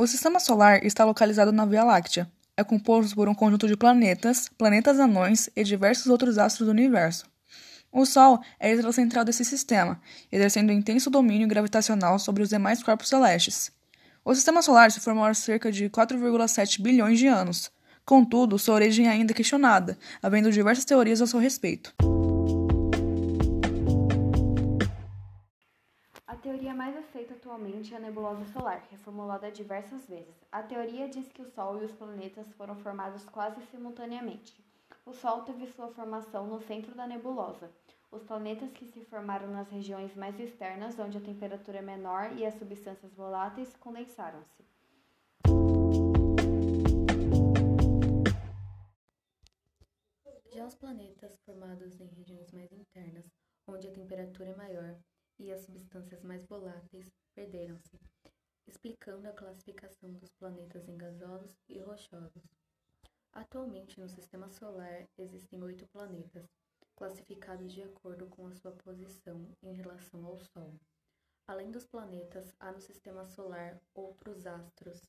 O sistema solar está localizado na Via Láctea. É composto por um conjunto de planetas, planetas anões e diversos outros astros do universo. O Sol é a estrela central desse sistema, exercendo um intenso domínio gravitacional sobre os demais corpos celestes. O sistema solar se formou há cerca de 4,7 bilhões de anos. Contudo, sua origem é ainda questionada, havendo diversas teorias a seu respeito. Teoria mais aceita atualmente é a nebulosa solar, reformulada diversas vezes. A teoria diz que o Sol e os planetas foram formados quase simultaneamente. O Sol teve sua formação no centro da nebulosa. Os planetas que se formaram nas regiões mais externas, onde a temperatura é menor e as substâncias voláteis, condensaram-se. Já os planetas formados em regiões mais internas, onde a temperatura é maior, e as substâncias mais voláteis perderam-se, explicando a classificação dos planetas em gasosos e rochosos. Atualmente, no Sistema Solar, existem oito planetas, classificados de acordo com a sua posição em relação ao Sol. Além dos planetas, há no Sistema Solar outros astros.